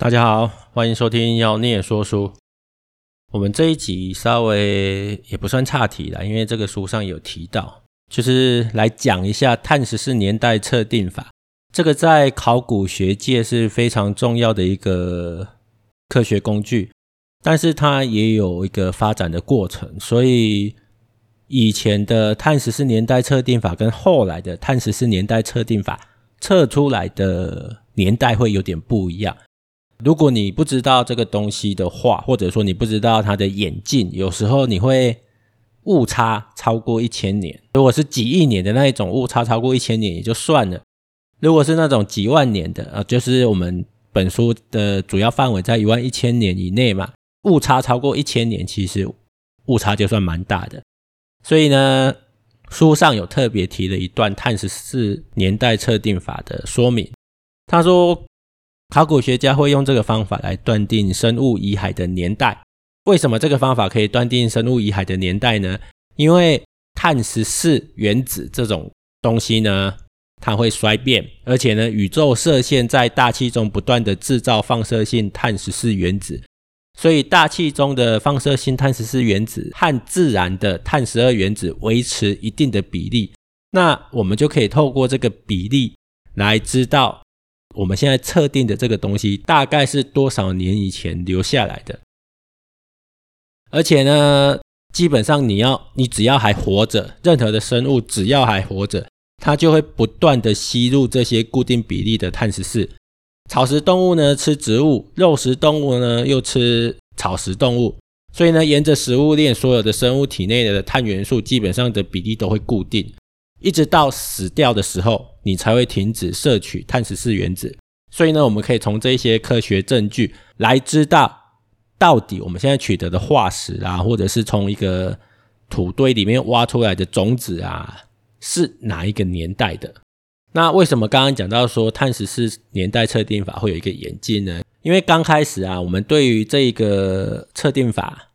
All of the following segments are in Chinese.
大家好，欢迎收听妖孽说书。我们这一集稍微也不算差题了，因为这个书上有提到，就是来讲一下碳十四年代测定法。这个在考古学界是非常重要的一个科学工具，但是它也有一个发展的过程，所以以前的碳十四年代测定法跟后来的碳十四年代测定法测出来的年代会有点不一样。如果你不知道这个东西的话，或者说你不知道它的演进，有时候你会误差超过一千年。如果是几亿年的那一种误差超过一千年也就算了，如果是那种几万年的，呃，就是我们本书的主要范围在一万一千年以内嘛，误差超过一千年，其实误差就算蛮大的。所以呢，书上有特别提了一段碳十四年代测定法的说明，他说。考古学家会用这个方法来断定生物遗骸的年代。为什么这个方法可以断定生物遗骸的年代呢？因为碳十四原子这种东西呢，它会衰变，而且呢，宇宙射线在大气中不断的制造放射性碳十四原子，所以大气中的放射性碳十四原子和自然的碳十二原子维持一定的比例。那我们就可以透过这个比例来知道。我们现在测定的这个东西大概是多少年以前留下来的？而且呢，基本上你要，你只要还活着，任何的生物只要还活着，它就会不断的吸入这些固定比例的碳十四。草食动物呢吃植物，肉食动物呢又吃草食动物，所以呢，沿着食物链，所有的生物体内的碳元素基本上的比例都会固定。一直到死掉的时候，你才会停止摄取碳十四原子。所以呢，我们可以从这些科学证据来知道，到底我们现在取得的化石啊，或者是从一个土堆里面挖出来的种子啊，是哪一个年代的。那为什么刚刚讲到说碳十四年代测定法会有一个演进呢？因为刚开始啊，我们对于这一个测定法，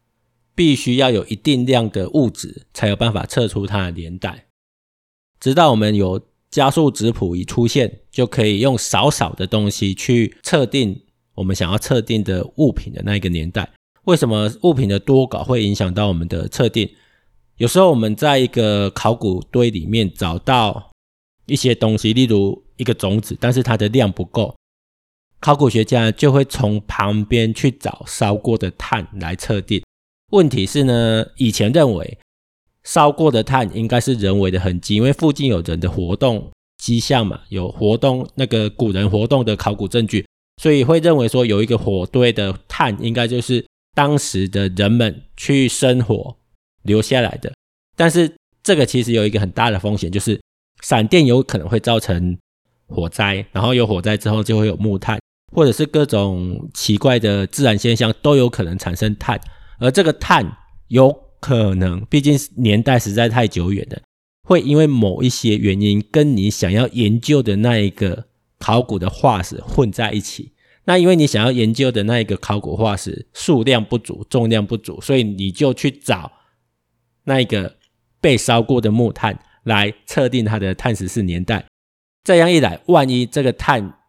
必须要有一定量的物质，才有办法测出它的年代。直到我们有加速质谱仪出现，就可以用少少的东西去测定我们想要测定的物品的那一个年代。为什么物品的多寡会影响到我们的测定？有时候我们在一个考古堆里面找到一些东西，例如一个种子，但是它的量不够，考古学家就会从旁边去找烧过的碳来测定。问题是呢，以前认为。烧过的碳应该是人为的痕迹，因为附近有人的活动迹象嘛，有活动那个古人活动的考古证据，所以会认为说有一个火堆的碳应该就是当时的人们去生火留下来的。但是这个其实有一个很大的风险，就是闪电有可能会造成火灾，然后有火灾之后就会有木炭，或者是各种奇怪的自然现象都有可能产生碳，而这个碳有。可能，毕竟年代实在太久远了，会因为某一些原因跟你想要研究的那一个考古的化石混在一起。那因为你想要研究的那一个考古化石数量不足，重量不足，所以你就去找那一个被烧过的木炭来测定它的碳十四年代。这样一来，万一这个碳，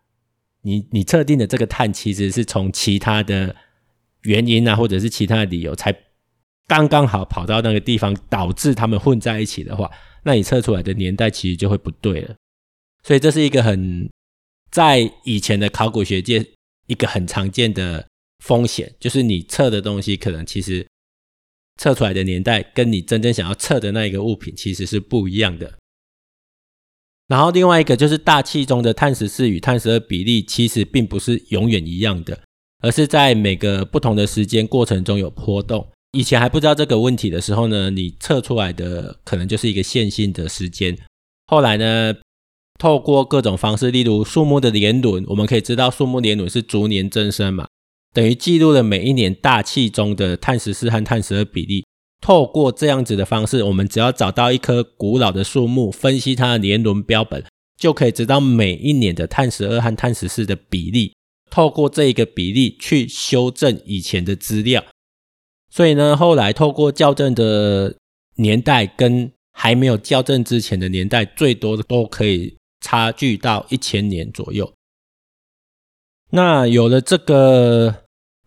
你你测定的这个碳其实是从其他的原因啊，或者是其他的理由才。刚刚好跑到那个地方，导致他们混在一起的话，那你测出来的年代其实就会不对了。所以这是一个很在以前的考古学界一个很常见的风险，就是你测的东西可能其实测出来的年代跟你真正想要测的那一个物品其实是不一样的。然后另外一个就是大气中的碳十四与碳十二比例其实并不是永远一样的，而是在每个不同的时间过程中有波动。以前还不知道这个问题的时候呢，你测出来的可能就是一个线性的时间。后来呢，透过各种方式，例如树木的年轮，我们可以知道树木年轮是逐年增生嘛，等于记录了每一年大气中的碳十四和碳十二比例。透过这样子的方式，我们只要找到一棵古老的树木，分析它的年轮标本，就可以知道每一年的碳十二和碳十四的比例。透过这一个比例去修正以前的资料。所以呢，后来透过校正的年代跟还没有校正之前的年代，最多都可以差距到一千年左右。那有了这个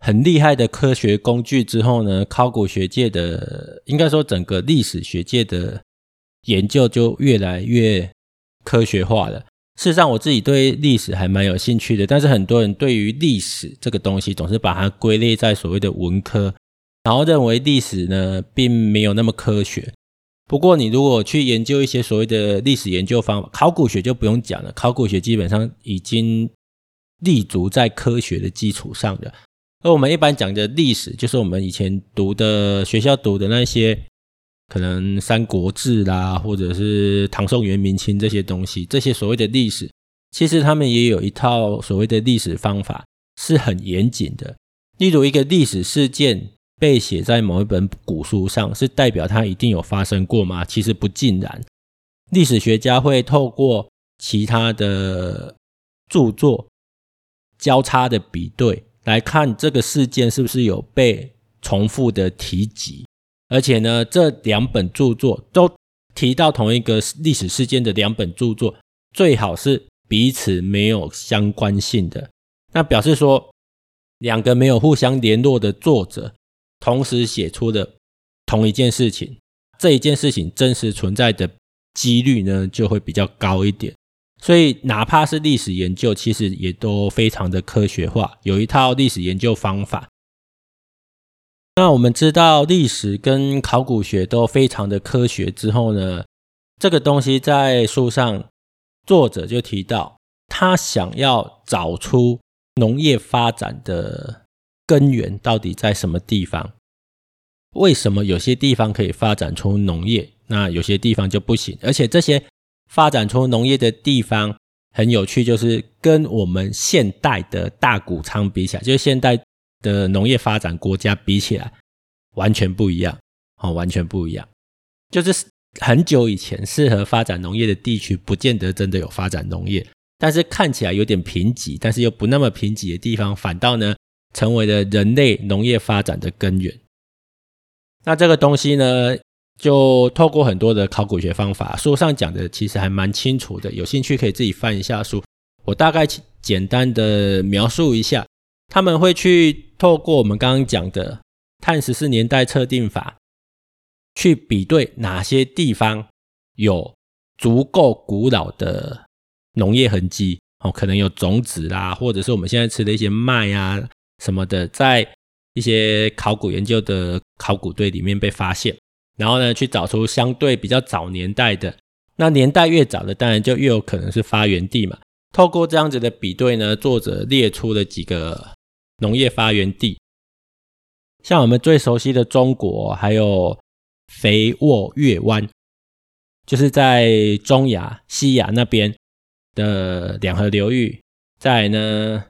很厉害的科学工具之后呢，考古学界的，应该说整个历史学界的研究就越来越科学化了。事实上，我自己对历史还蛮有兴趣的，但是很多人对于历史这个东西总是把它归类在所谓的文科，然后认为历史呢并没有那么科学。不过，你如果去研究一些所谓的历史研究方法，考古学就不用讲了，考古学基本上已经立足在科学的基础上的。而我们一般讲的历史，就是我们以前读的学校读的那些。可能《三国志》啦，或者是唐宋元明清这些东西，这些所谓的历史，其实他们也有一套所谓的历史方法，是很严谨的。例如，一个历史事件被写在某一本古书上，是代表它一定有发生过吗？其实不尽然。历史学家会透过其他的著作交叉的比对，来看这个事件是不是有被重复的提及。而且呢，这两本著作都提到同一个历史事件的两本著作，最好是彼此没有相关性的。那表示说，两个没有互相联络的作者，同时写出的同一件事情，这一件事情真实存在的几率呢，就会比较高一点。所以，哪怕是历史研究，其实也都非常的科学化，有一套历史研究方法。那我们知道历史跟考古学都非常的科学之后呢，这个东西在书上作者就提到，他想要找出农业发展的根源到底在什么地方？为什么有些地方可以发展出农业，那有些地方就不行？而且这些发展出农业的地方很有趣，就是跟我们现代的大谷仓比起来，就是现代。的农业发展国家比起来，完全不一样，哦，完全不一样。就是很久以前适合发展农业的地区，不见得真的有发展农业，但是看起来有点贫瘠，但是又不那么贫瘠的地方，反倒呢成为了人类农业发展的根源。那这个东西呢，就透过很多的考古学方法，书上讲的其实还蛮清楚的，有兴趣可以自己翻一下书。我大概简单的描述一下。他们会去透过我们刚刚讲的碳十四年代测定法，去比对哪些地方有足够古老的农业痕迹哦，可能有种子啦，或者是我们现在吃的一些麦啊什么的，在一些考古研究的考古队里面被发现，然后呢，去找出相对比较早年代的，那年代越早的，当然就越有可能是发源地嘛。透过这样子的比对呢，作者列出了几个。农业发源地，像我们最熟悉的中国，还有肥沃月湾，就是在中亚、西亚那边的两河流域。再来呢，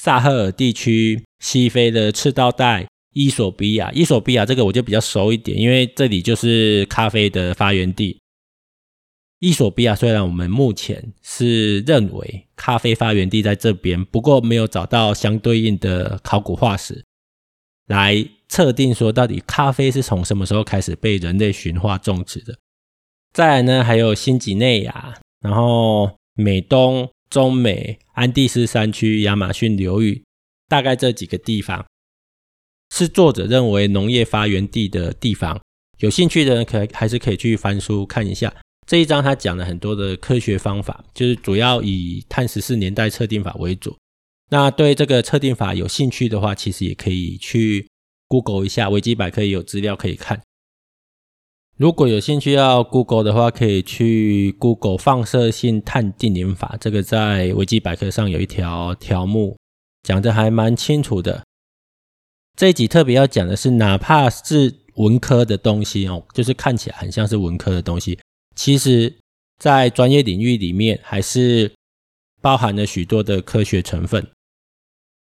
萨赫尔地区、西非的赤道带、伊索比亚。伊索比亚这个我就比较熟一点，因为这里就是咖啡的发源地。伊索比亚虽然我们目前是认为咖啡发源地在这边，不过没有找到相对应的考古化石来测定说到底咖啡是从什么时候开始被人类驯化种植的。再来呢，还有新几内亚，然后美东、中美、安第斯山区、亚马逊流域，大概这几个地方是作者认为农业发源地的地方。有兴趣的人可还是可以去翻书看一下。这一章他讲了很多的科学方法，就是主要以碳十四年代测定法为主。那对这个测定法有兴趣的话，其实也可以去 Google 一下，维基百科也有资料可以看。如果有兴趣要 Google 的话，可以去 Google 放射性碳定年法，这个在维基百科上有一条条目讲的还蛮清楚的。这一集特别要讲的是，哪怕是文科的东西哦，就是看起来很像是文科的东西。其实，在专业领域里面，还是包含了许多的科学成分，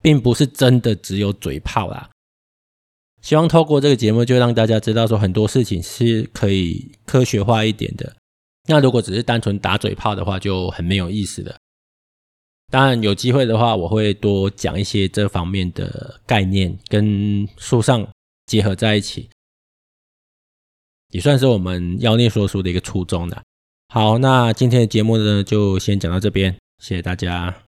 并不是真的只有嘴炮啦。希望透过这个节目，就让大家知道说很多事情是可以科学化一点的。那如果只是单纯打嘴炮的话，就很没有意思了。当然，有机会的话，我会多讲一些这方面的概念，跟书上结合在一起。也算是我们妖孽说书的一个初衷了。好，那今天的节目呢，就先讲到这边，谢谢大家。